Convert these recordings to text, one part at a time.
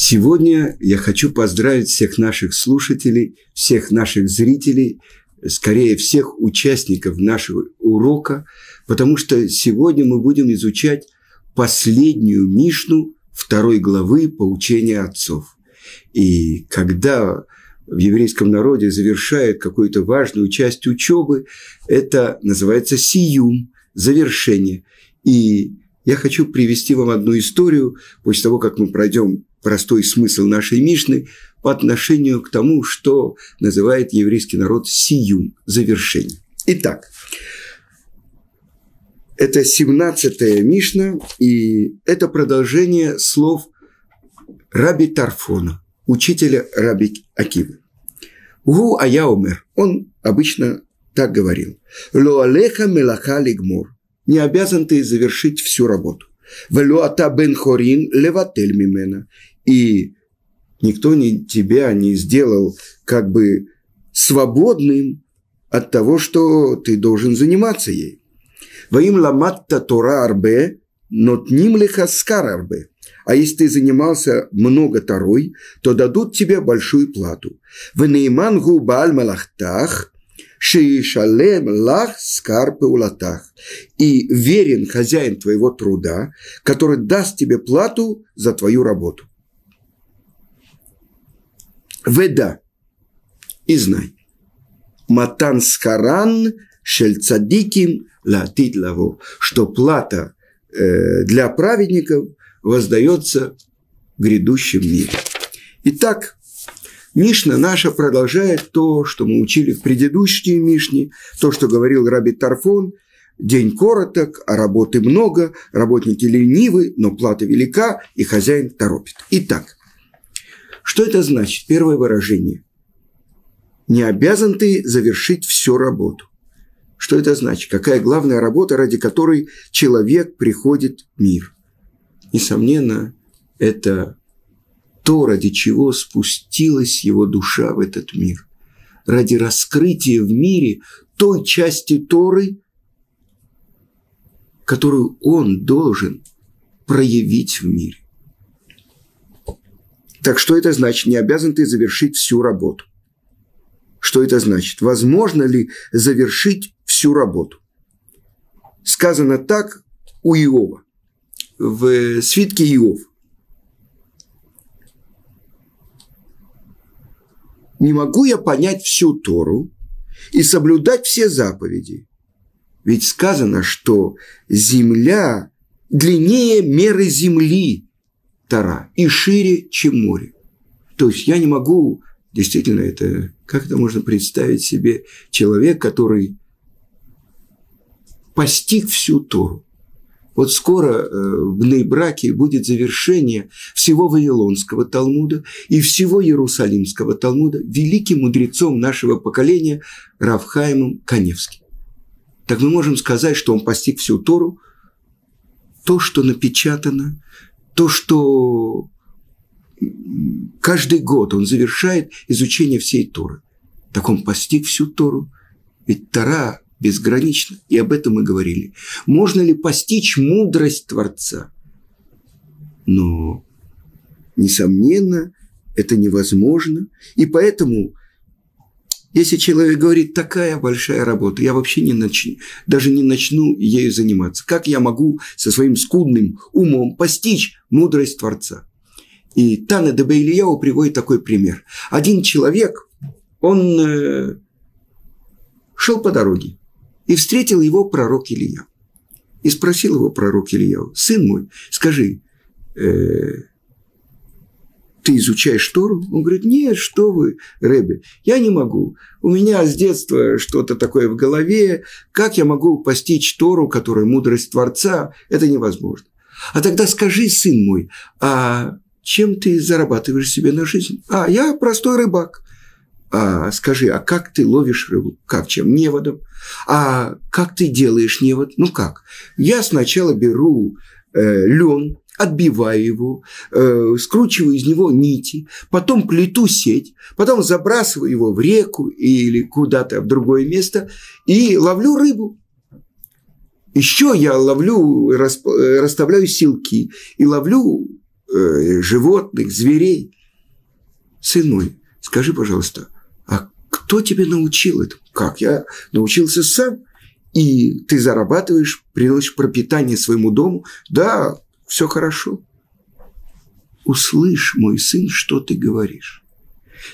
Сегодня я хочу поздравить всех наших слушателей, всех наших зрителей, скорее всех участников нашего урока, потому что сегодня мы будем изучать последнюю Мишну второй главы поучения отцов. И когда в еврейском народе завершает какую-то важную часть учебы, это называется сиюм, завершение. И я хочу привести вам одну историю, после того, как мы пройдем простой смысл нашей Мишны по отношению к тому, что называет еврейский народ сиюм, завершение. Итак, это 17-я Мишна, и это продолжение слов Раби Тарфона, учителя Раби Акивы. Гу Аяумер, он обычно так говорил. Ло алеха мелаха лигмур. Не обязан ты завершить всю работу. Вело ата бен хорин леватель мимена и никто не, тебя не сделал как бы свободным от того, что ты должен заниматься ей. Ваим ламатта Тора арбе, нотним лихаскар арбе. А если ты занимался много Торой, то дадут тебе большую плату. Венейман губаль малахтах, шиишалем лах скар пеулатах. И верен хозяин твоего труда, который даст тебе плату за твою работу. Веда. И знай. Матан скаран шель цадиким латит лаву. Что плата э, для праведников воздается в грядущем мире. Итак, Мишна наша продолжает то, что мы учили в предыдущей Мишне, то, что говорил Раби Тарфон. День короток, а работы много, работники ленивы, но плата велика, и хозяин торопит. Итак, что это значит? Первое выражение. Не обязан ты завершить всю работу. Что это значит? Какая главная работа, ради которой человек приходит в мир? Несомненно, это то, ради чего спустилась его душа в этот мир. Ради раскрытия в мире той части Торы, которую он должен проявить в мире. Так что это значит? Не обязан ты завершить всю работу. Что это значит? Возможно ли завершить всю работу? Сказано так у Иова, в свитке Иов. Не могу я понять всю Тору и соблюдать все заповеди. Ведь сказано, что земля длиннее меры земли – Тара и шире, чем море. То есть я не могу, действительно, это, как это можно представить себе, человек, который постиг всю Тору. Вот скоро э, в Нейбраке будет завершение всего Вавилонского Талмуда и всего Иерусалимского Талмуда великим мудрецом нашего поколения Равхаемом Каневским. Так мы можем сказать, что он постиг всю Тору, то, что напечатано, то, что каждый год он завершает изучение всей Торы. Так он постиг всю Тору. Ведь Тора безгранична, и об этом мы говорили. Можно ли постичь мудрость Творца? Но, несомненно, это невозможно. И поэтому если человек говорит, такая большая работа, я вообще не начну, даже не начну ею заниматься. Как я могу со своим скудным умом постичь мудрость Творца? И Тана де Бейлияу приводит такой пример. Один человек, он э, шел по дороге, и встретил его пророк Илья. И спросил его пророк Илья, сын мой, скажи, э, ты изучаешь Тору? Он говорит, нет, что вы, Рэбби, я не могу. У меня с детства что-то такое в голове. Как я могу постичь Тору, которая мудрость Творца? Это невозможно. А тогда скажи, сын мой, а чем ты зарабатываешь себе на жизнь? А, я простой рыбак. А скажи, а как ты ловишь рыбу? Как чем? Неводом. А как ты делаешь невод? Ну как? Я сначала беру э, лен, отбиваю его, э, скручиваю из него нити, потом плету сеть, потом забрасываю его в реку или куда-то в другое место и ловлю рыбу. Еще я ловлю, расставляю силки и ловлю э, животных, зверей. Сын скажи, пожалуйста, кто тебе научил это? Как? Я научился сам. И ты зарабатываешь, приносишь пропитание своему дому. Да, все хорошо. Услышь, мой сын, что ты говоришь.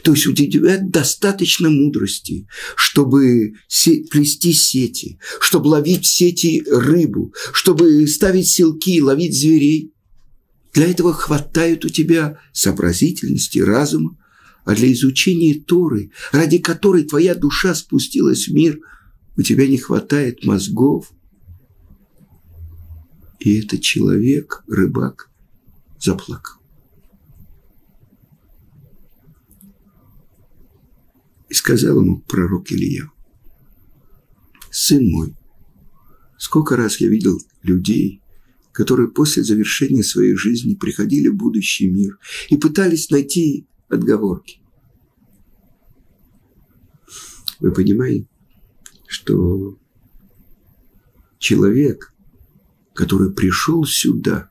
То есть у тебя достаточно мудрости, чтобы плести сети, чтобы ловить в сети рыбу, чтобы ставить селки, ловить зверей. Для этого хватает у тебя сообразительности, разума, а для изучения Торы, ради которой твоя душа спустилась в мир, у тебя не хватает мозгов. И этот человек, рыбак, заплакал. И сказал ему пророк Илья, «Сын мой, сколько раз я видел людей, которые после завершения своей жизни приходили в будущий мир и пытались найти отговорки. Вы понимаете, что человек, который пришел сюда,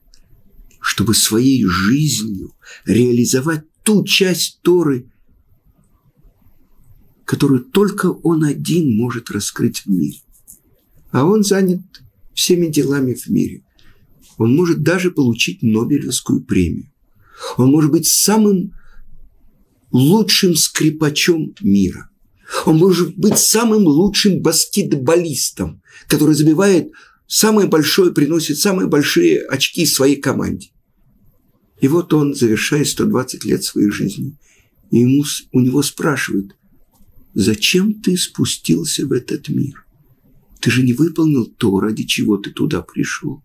чтобы своей жизнью реализовать ту часть Торы, которую только он один может раскрыть в мире. А он занят всеми делами в мире. Он может даже получить Нобелевскую премию. Он может быть самым лучшим скрипачом мира. Он может быть самым лучшим баскетболистом, который забивает самое большое, приносит самые большие очки своей команде. И вот он завершает 120 лет своей жизни. И ему, у него спрашивают, зачем ты спустился в этот мир? Ты же не выполнил то, ради чего ты туда пришел.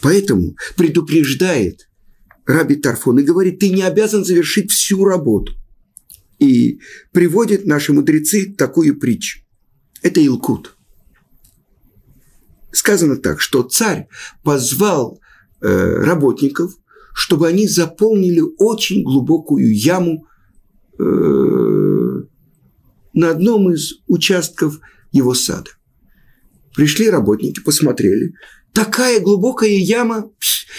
Поэтому предупреждает Раби Тарфон и говорит, ты не обязан завершить всю работу. И приводит наши мудрецы такую притчу. Это Илкут. Сказано так, что царь позвал э, работников, чтобы они заполнили очень глубокую яму э, на одном из участков его сада. Пришли работники, посмотрели. Такая глубокая яма,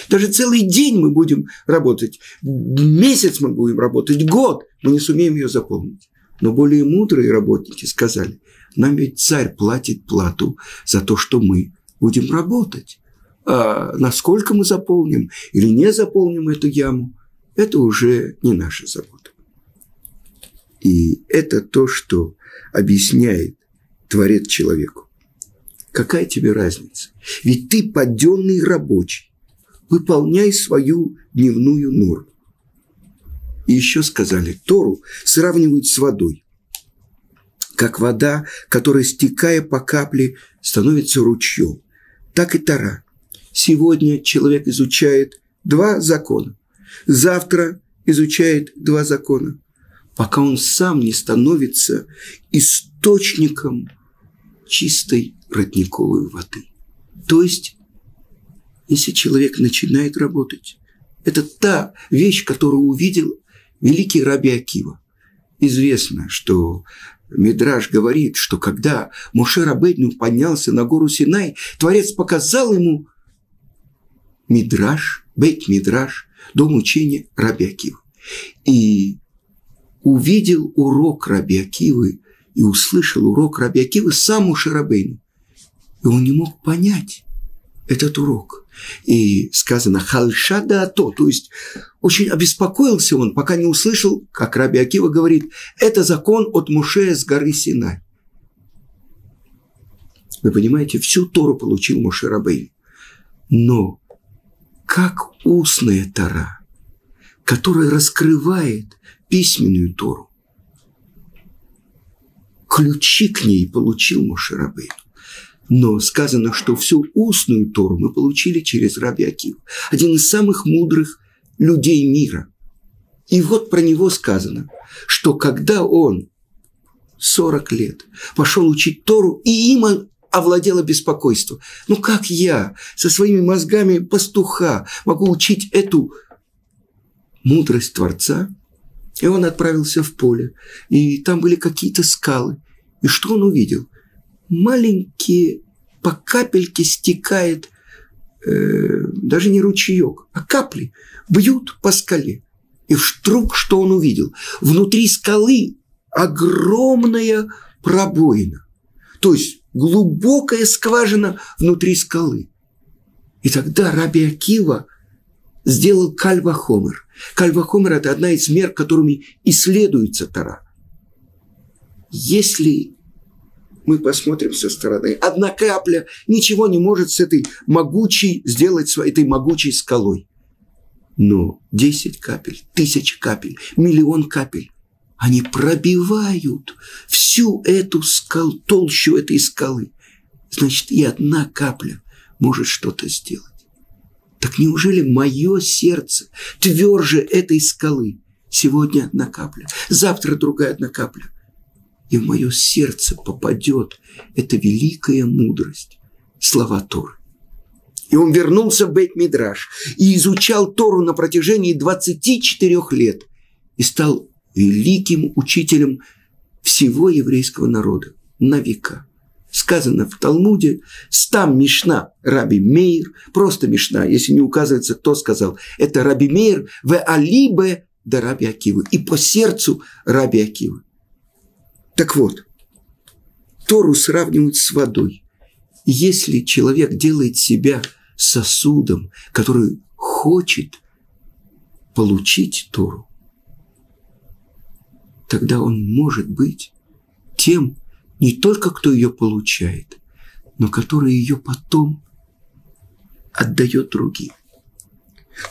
даже целый день мы будем работать, месяц мы будем работать, год, мы не сумеем ее заполнить. Но более мудрые работники сказали, нам ведь царь платит плату за то, что мы будем работать. А насколько мы заполним или не заполним эту яму, это уже не наша забота. И это то, что объясняет Творец человеку. Какая тебе разница? Ведь ты подденный рабочий. Выполняй свою дневную норму. И еще сказали, Тору сравнивают с водой. Как вода, которая, стекая по капле, становится ручьем. Так и Тора. Сегодня человек изучает два закона. Завтра изучает два закона. Пока он сам не становится источником чистой родниковой воды. То есть, если человек начинает работать, это та вещь, которую увидел великий Раби Акива. Известно, что Мидраж говорит, что когда Моше Рабейну поднялся на гору Синай, Творец показал ему Мидраж, Бейт Мидраж, дом учения Раби Акива. И увидел урок Раби Акивы и услышал урок Раби Акивы сам Моше Рабейну. И он не мог понять этот урок – и сказано «хальшада ато», то есть очень обеспокоился он, пока не услышал, как Раби Акива говорит, это закон от Муше с горы Синай. Вы понимаете, всю Тору получил Муше Рабейн. Но как устная Тора, которая раскрывает письменную Тору, ключи к ней получил Муше Рабейн. Но сказано, что всю устную Тору мы получили через Раби Акив, один из самых мудрых людей мира. И вот про него сказано, что когда он 40 лет пошел учить Тору, и им овладело беспокойство. Ну как я со своими мозгами пастуха могу учить эту мудрость Творца? И он отправился в поле, и там были какие-то скалы. И что он увидел? Маленькие, по капельке стекает э, даже не ручеек, а капли бьют по скале. И вдруг что он увидел? Внутри скалы огромная пробоина. То есть глубокая скважина внутри скалы. И тогда Раби Акива сделал кальвахомер. Кальвахомер – это одна из мер, которыми исследуется Тара. Если мы посмотрим со стороны, одна капля ничего не может с этой могучей сделать, с этой могучей скалой. Но 10 капель, тысяч капель, миллион капель, они пробивают всю эту скалу, толщу этой скалы. Значит, и одна капля может что-то сделать. Так неужели мое сердце тверже этой скалы? Сегодня одна капля, завтра другая одна капля. И в мое сердце попадет эта великая мудрость, слова Торы. И он вернулся в Бейт-Мидраш и изучал Тору на протяжении 24 лет и стал великим учителем всего еврейского народа на века. Сказано в Талмуде, стам Мишна Раби Мейр, просто Мишна, если не указывается, кто сказал, это Раби Мейр в Алибе да Раби Акивы, и по сердцу Раби Акивы. Так вот, Тору сравнивают с водой. Если человек делает себя сосудом, который хочет получить Тору, тогда он может быть тем, не только кто ее получает, но который ее потом отдает другим.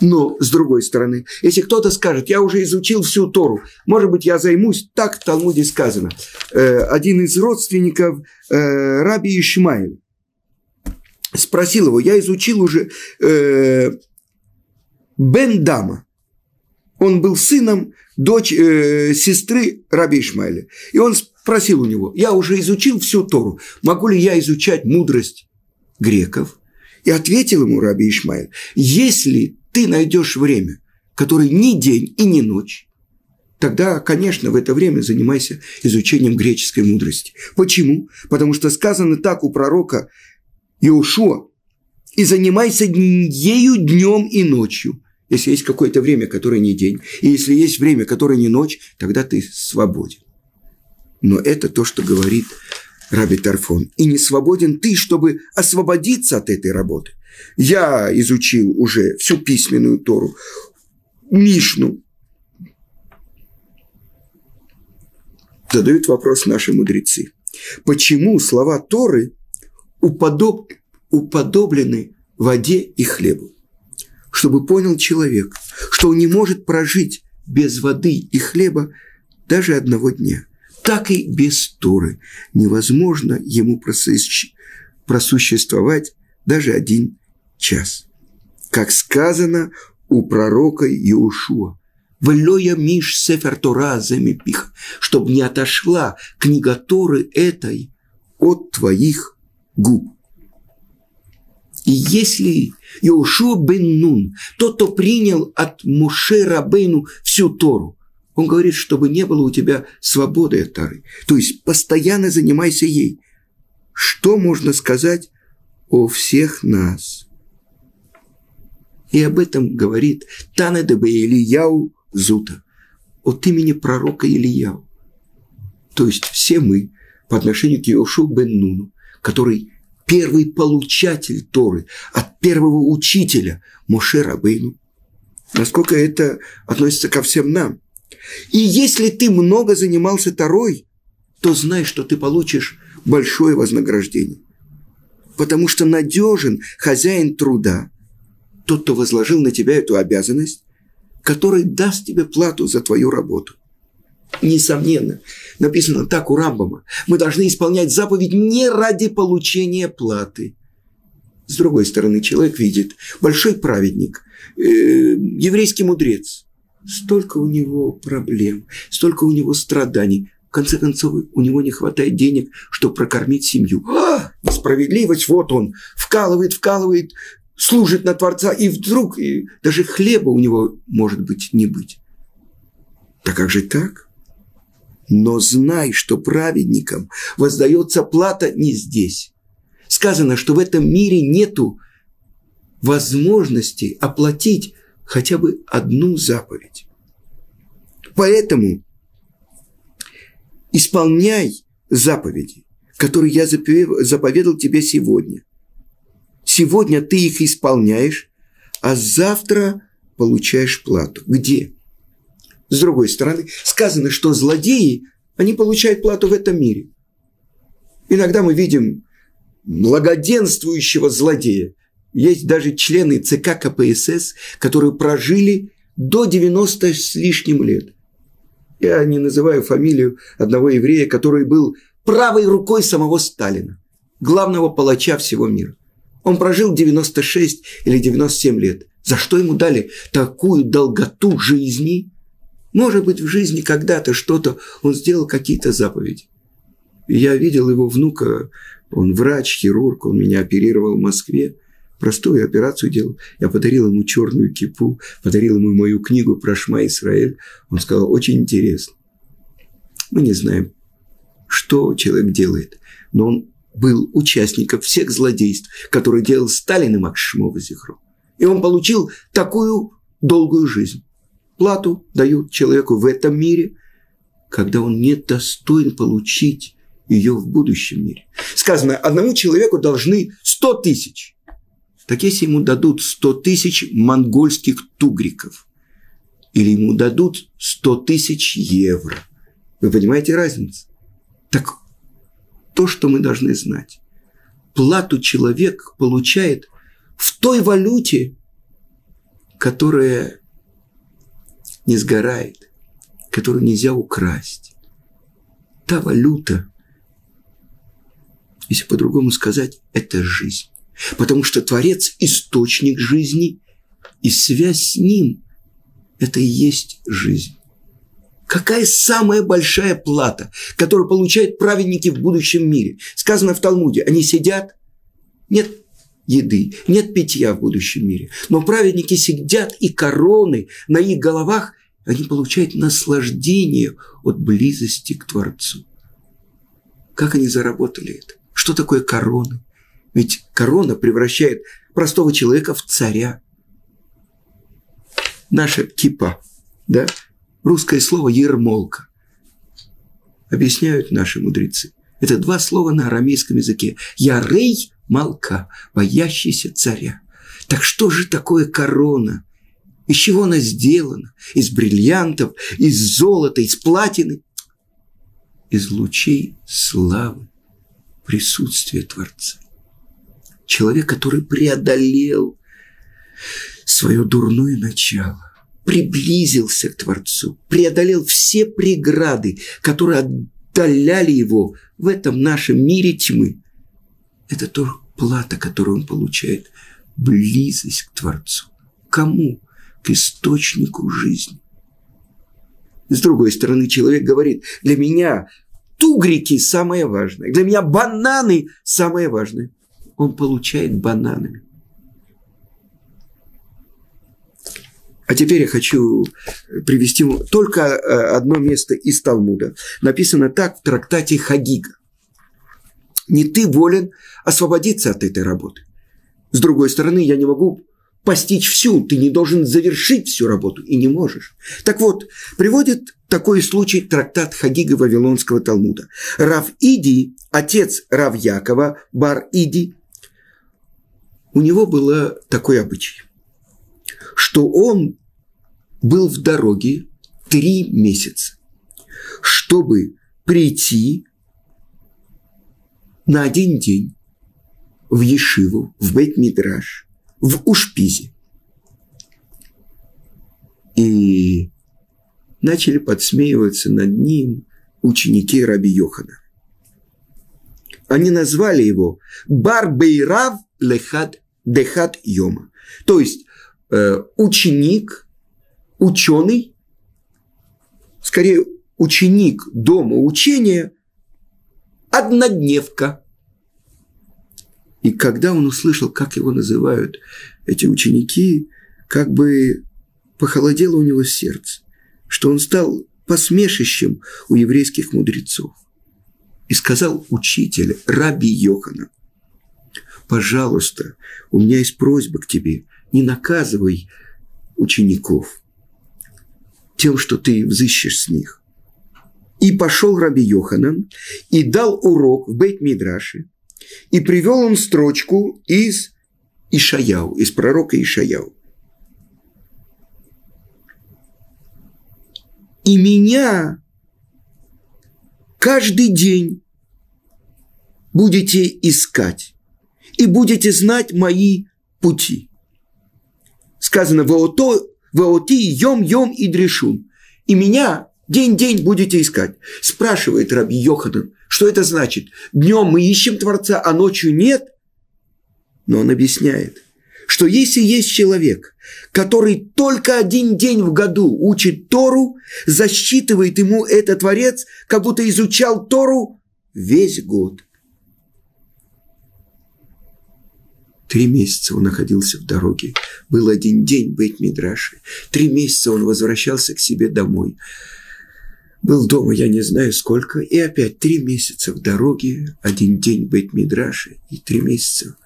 Но, с другой стороны, если кто-то скажет, я уже изучил всю Тору, может быть, я займусь, так в Талмуде сказано. Э, один из родственников э, Раби Ишмаэля спросил его, я изучил уже э, Бен Дама. Он был сыном дочь, сестры Раби Ишмаэля. И он спросил у него, я уже изучил всю Тору, могу ли я изучать мудрость греков? И ответил ему Раби Ишмаэль, если ты найдешь время, которое ни день и ни ночь, тогда, конечно, в это время занимайся изучением греческой мудрости. Почему? Потому что сказано так у пророка Иошуа, и занимайся ею днем и ночью. Если есть какое-то время, которое не день, и если есть время, которое не ночь, тогда ты свободен. Но это то, что говорит Раби Тарфон. И не свободен ты, чтобы освободиться от этой работы. Я изучил уже всю письменную Тору, Мишну. Задают вопрос наши мудрецы. Почему слова Торы уподоб... уподоблены воде и хлебу? чтобы понял человек, что он не может прожить без воды и хлеба даже одного дня. Так и без Торы невозможно ему просуществовать даже один час. Как сказано у пророка Иошуа, «Велоя миш сефер Тора замепиха», чтобы не отошла книга Торы этой от твоих губ. И если Иошуа бен Нун, тот, кто принял от Муше Рабейну всю Тору, он говорит, чтобы не было у тебя свободы от Тары. То есть постоянно занимайся ей. Что можно сказать о всех нас? И об этом говорит Танедебе Ильяу Зута от имени пророка Ильяу. То есть все мы по отношению к Иошу бен Нуну, который первый получатель Торы, от первого учителя Моше Рабейну. Насколько это относится ко всем нам. И если ты много занимался Торой, то знай, что ты получишь большое вознаграждение. Потому что надежен хозяин труда, тот, кто возложил на тебя эту обязанность, который даст тебе плату за твою работу. Несомненно, написано так у Рамбама. Мы должны исполнять заповедь не ради получения платы. С другой стороны, человек видит, большой праведник, э, еврейский мудрец. Столько у него проблем, столько у него страданий. В конце концов, у него не хватает денег, чтобы прокормить семью. А, несправедливость, вот он, вкалывает, вкалывает, служит на Творца, и вдруг и даже хлеба у него может быть не быть. Так как же так? Но знай, что праведникам воздается плата не здесь. Сказано, что в этом мире нету возможности оплатить хотя бы одну заповедь. Поэтому исполняй заповеди, которые я заповедал тебе сегодня. Сегодня ты их исполняешь, а завтра получаешь плату. Где? С другой стороны, сказано, что злодеи, они получают плату в этом мире. Иногда мы видим благоденствующего злодея. Есть даже члены ЦК КПСС, которые прожили до 90 с лишним лет. Я не называю фамилию одного еврея, который был правой рукой самого Сталина, главного палача всего мира. Он прожил 96 или 97 лет. За что ему дали такую долготу жизни? Может быть, в жизни когда-то что-то он сделал какие-то заповеди. Я видел его внука, он врач, хирург, он меня оперировал в Москве. Простую операцию делал. Я подарил ему черную кипу, подарил ему мою книгу про Шма Исраэль. Он сказал, очень интересно. Мы не знаем, что человек делает, но он был участником всех злодейств, которые делал Сталин и Макс Зихро. И он получил такую долгую жизнь. Плату дают человеку в этом мире, когда он не достоин получить ее в будущем мире. Сказано, одному человеку должны 100 тысяч. Так если ему дадут 100 тысяч монгольских тугриков, или ему дадут 100 тысяч евро, вы понимаете разницу? Так то, что мы должны знать. Плату человек получает в той валюте, которая не сгорает, которую нельзя украсть. Та валюта, если по-другому сказать, это жизнь. Потому что Творец – источник жизни, и связь с Ним – это и есть жизнь. Какая самая большая плата, которую получают праведники в будущем мире? Сказано в Талмуде, они сидят, нет еды, нет питья в будущем мире, но праведники сидят и короны на их головах, они получают наслаждение от близости к Творцу. Как они заработали это? Что такое корона? Ведь корона превращает простого человека в царя. Наша кипа, да? Русское слово «ермолка». Объясняют наши мудрецы. Это два слова на арамейском языке. Ярей – молка, боящийся царя. Так что же такое корона? Из чего она сделана? Из бриллиантов, из золота, из платины? Из лучей славы присутствие Творца. Человек, который преодолел свое дурное начало, приблизился к Творцу, преодолел все преграды, которые отдаляли его в этом нашем мире тьмы. Это то плата, которую он получает, близость к Творцу. Кому? К источнику жизни. С другой стороны, человек говорит, для меня тугрики самое важное. Для меня бананы самое важное. Он получает бананами. А теперь я хочу привести только э, одно место из Талмуда. Написано так в трактате Хагига. Не ты волен освободиться от этой работы. С другой стороны, я не могу постичь всю, ты не должен завершить всю работу и не можешь. Так вот, приводит такой случай трактат Хагига Вавилонского Талмуда. Рав Иди, отец Рав Якова, Бар Иди, у него было такой обычай, что он был в дороге три месяца, чтобы прийти на один день в Ешиву, в Бейт-Мидраш, в Ушпизе. И начали подсмеиваться над ним ученики Раби Йохана. Они назвали его Барбейрав Лехад Дехат Йома. То есть ученик, ученый, скорее ученик дома учения, однодневка. И когда он услышал, как его называют эти ученики, как бы похолодело у него сердце что он стал посмешищем у еврейских мудрецов. И сказал учитель Раби Йохана, пожалуйста, у меня есть просьба к тебе, не наказывай учеников тем, что ты взыщешь с них. И пошел Раби Йоханан и дал урок в Бейт-Мидраше, и привел он строчку из Ишаяу, из пророка Ишаяу. И меня каждый день будете искать и будете знать мои пути. Сказано, «Воото, вооти йом-йом и дрешун». И меня день-день будете искать. Спрашивает Раби Йоханан, что это значит? Днем мы ищем Творца, а ночью нет? Но он объясняет, что если есть человек, который только один день в году учит Тору, засчитывает ему этот Творец, как будто изучал Тору весь год. Три месяца он находился в дороге. Был один день быть Мидраши. Три месяца он возвращался к себе домой. Был дома, я не знаю сколько, и опять три месяца в дороге, один день быть Мидраши и три месяца.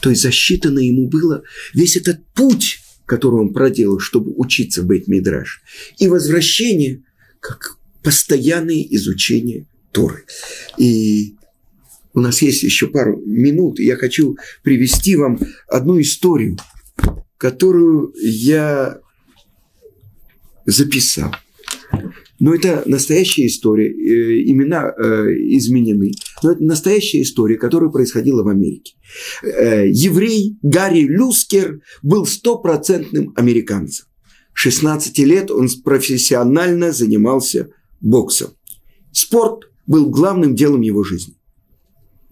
То есть засчитано ему было весь этот путь, который он проделал, чтобы учиться быть Мидраш. И возвращение, как постоянное изучение Торы. И у нас есть еще пару минут, и я хочу привести вам одну историю, которую я записал. Но это настоящая история, э, имена э, изменены. Но это настоящая история, которая происходила в Америке. Э, еврей Гарри Люскер был стопроцентным американцем. 16 лет он профессионально занимался боксом. Спорт был главным делом его жизни.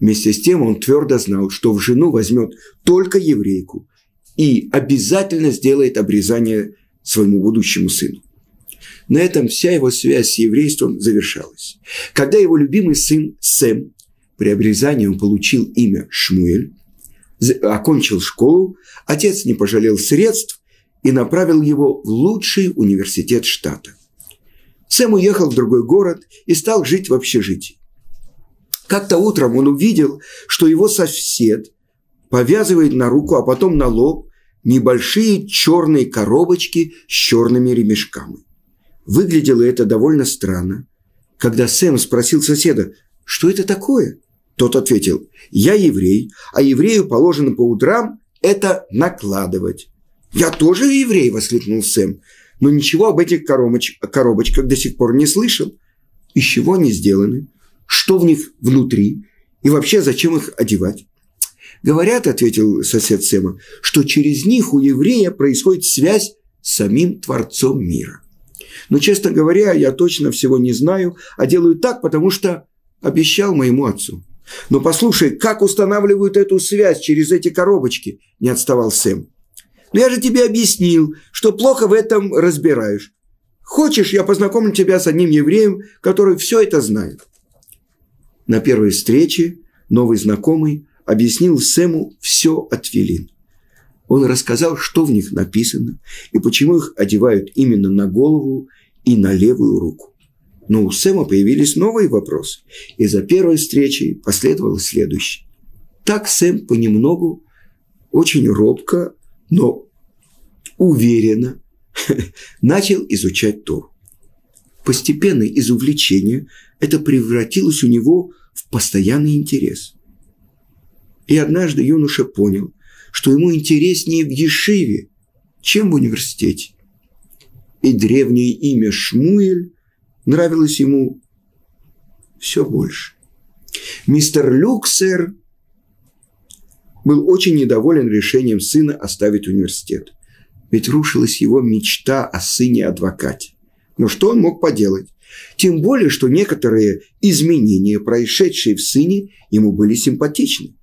Вместе с тем он твердо знал, что в жену возьмет только еврейку и обязательно сделает обрезание своему будущему сыну. На этом вся его связь с еврейством завершалась. Когда его любимый сын Сэм при обрезании он получил имя Шмуэль, окончил школу, отец не пожалел средств и направил его в лучший университет штата. Сэм уехал в другой город и стал жить в общежитии. Как-то утром он увидел, что его сосед повязывает на руку, а потом на лоб небольшие черные коробочки с черными ремешками. Выглядело это довольно странно. Когда Сэм спросил соседа, что это такое, тот ответил, я еврей, а еврею положено по утрам это накладывать. «Я тоже еврей!» – воскликнул Сэм. «Но ничего об этих коробоч- коробочках до сих пор не слышал. Из чего они сделаны? Что в них внутри и вообще зачем их одевать. Говорят, ответил сосед Сема, что через них у еврея происходит связь с самим Творцом мира. Но, честно говоря, я точно всего не знаю, а делаю так, потому что обещал моему отцу. Но послушай, как устанавливают эту связь через эти коробочки, не отставал Сэм. Но я же тебе объяснил, что плохо в этом разбираешь. Хочешь, я познакомлю тебя с одним евреем, который все это знает. На первой встрече новый знакомый объяснил Сэму все от Филин. Он рассказал, что в них написано и почему их одевают именно на голову и на левую руку. Но у Сэма появились новые вопросы, и за первой встречей последовало следующее. Так Сэм понемногу, очень робко, но уверенно начал изучать Тору. Постепенно из увлечения это превратилось у него в постоянный интерес. И однажды юноша понял, что ему интереснее в Ешиве, чем в университете. И древнее имя Шмуэль нравилось ему все больше. Мистер Люксер был очень недоволен решением сына оставить университет. Ведь рушилась его мечта о сыне-адвокате. Но что он мог поделать? Тем более, что некоторые изменения, происшедшие в сыне, ему были симпатичны.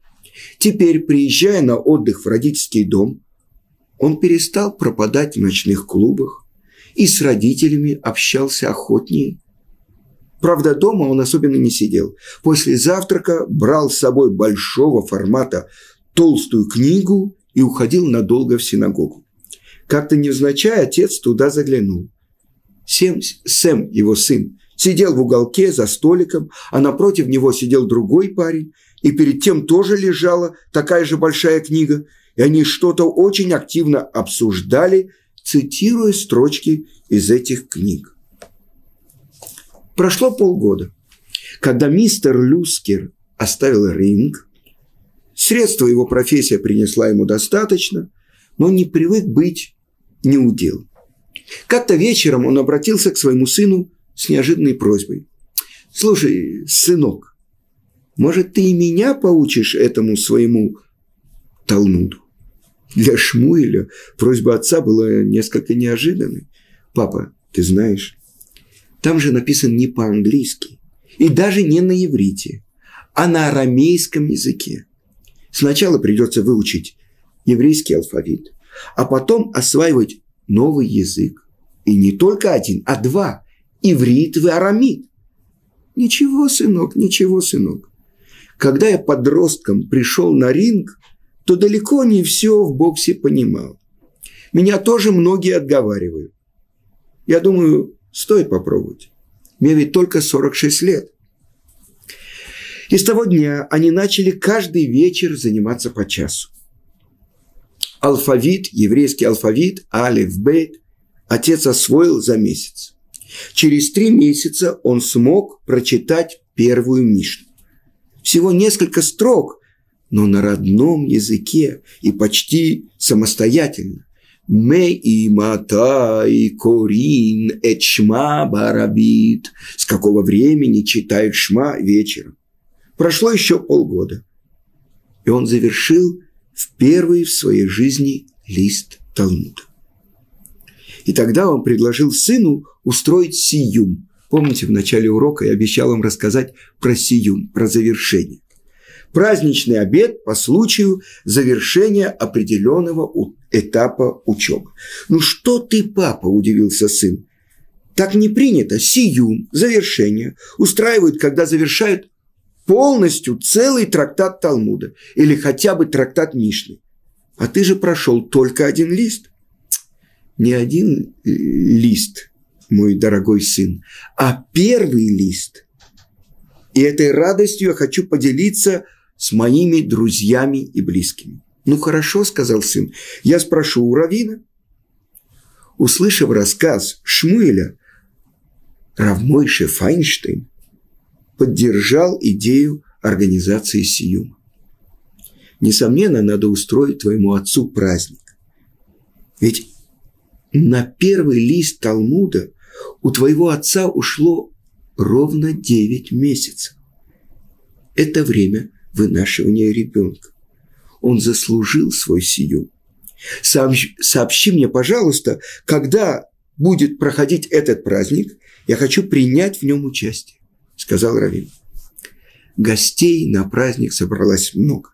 Теперь, приезжая на отдых в родительский дом, он перестал пропадать в ночных клубах и с родителями общался охотнее. Правда, дома он особенно не сидел. После завтрака брал с собой большого формата толстую книгу и уходил надолго в синагогу. Как-то невзначай отец туда заглянул – Сэм, Сэм, его сын, сидел в уголке за столиком, а напротив него сидел другой парень, и перед тем тоже лежала такая же большая книга, и они что-то очень активно обсуждали, цитируя строчки из этих книг. Прошло полгода. Когда мистер Люскер оставил ринг, средства его профессия принесла ему достаточно, но он не привык быть неудел. Как-то вечером он обратился к своему сыну с неожиданной просьбой. «Слушай, сынок, может, ты и меня поучишь этому своему Талмуду?» Для Шмуэля просьба отца была несколько неожиданной. «Папа, ты знаешь, там же написано не по-английски и даже не на иврите, а на арамейском языке. Сначала придется выучить еврейский алфавит, а потом осваивать новый язык. И не только один, а два – иврит и арамит. Ничего, сынок, ничего, сынок. Когда я подростком пришел на ринг, то далеко не все в боксе понимал. Меня тоже многие отговаривают. Я думаю, стоит попробовать. Мне ведь только 46 лет. И с того дня они начали каждый вечер заниматься по часу. Алфавит, еврейский алфавит, алиф, бейт, отец освоил за месяц. Через три месяца он смог прочитать первую Мишну. Всего несколько строк, но на родном языке и почти самостоятельно. Ме и мата и корин эчма барабит. С какого времени читают шма вечером? Прошло еще полгода. И он завершил в первый в своей жизни лист Талмуда. И тогда он предложил сыну устроить сиюм. Помните, в начале урока я обещал вам рассказать про сиюм, про завершение. Праздничный обед по случаю завершения определенного этапа учебы. «Ну что ты, папа?» – удивился сын. «Так не принято. Сиюм, завершение, устраивают, когда завершают полностью целый трактат Талмуда или хотя бы трактат Мишны. А ты же прошел только один лист. Не один э, лист, мой дорогой сын, а первый лист. И этой радостью я хочу поделиться с моими друзьями и близкими. Ну хорошо, сказал сын, я спрошу у Равина. Услышав рассказ Шмуэля, Равмойше Файнштейн поддержал идею организации Сиюма. Несомненно, надо устроить твоему отцу праздник. Ведь на первый лист Талмуда у твоего отца ушло ровно 9 месяцев. Это время вынашивания ребенка. Он заслужил свой сию. Сообщи мне, пожалуйста, когда будет проходить этот праздник, я хочу принять в нем участие сказал Равин. Гостей на праздник собралось много.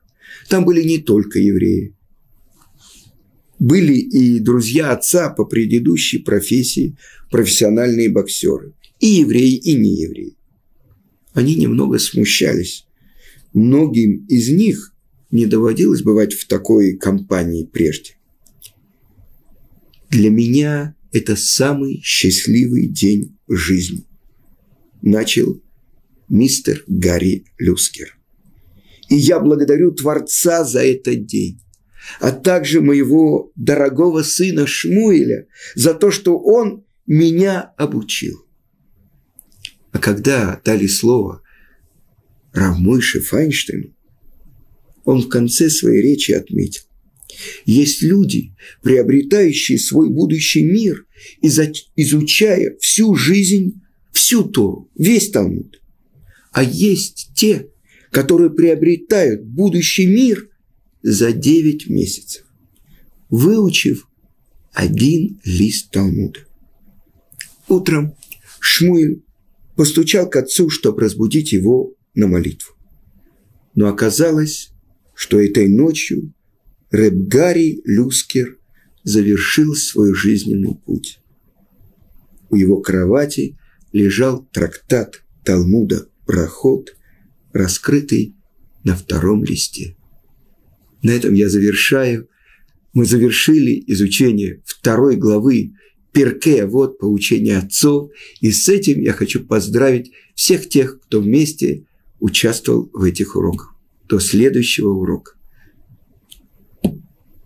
Там были не только евреи. Были и друзья отца по предыдущей профессии, профессиональные боксеры. И евреи, и неевреи. Они немного смущались. Многим из них не доводилось бывать в такой компании прежде. Для меня это самый счастливый день жизни. Начал мистер Гарри Люскер. И я благодарю Творца за этот день, а также моего дорогого сына Шмуэля за то, что он меня обучил. А когда дали слово Равмойше Файнштейну, он в конце своей речи отметил, есть люди, приобретающие свой будущий мир, изучая всю жизнь, всю Тору, весь Талмуд а есть те, которые приобретают будущий мир за 9 месяцев, выучив один лист Талмуда. Утром Шмуэль постучал к отцу, чтобы разбудить его на молитву. Но оказалось, что этой ночью Ребгари Люскер завершил свой жизненный путь. У его кровати лежал трактат Талмуда проход, раскрытый на втором листе. На этом я завершаю. Мы завершили изучение второй главы Перке, вот поучение отцов. И с этим я хочу поздравить всех тех, кто вместе участвовал в этих уроках. До следующего урока.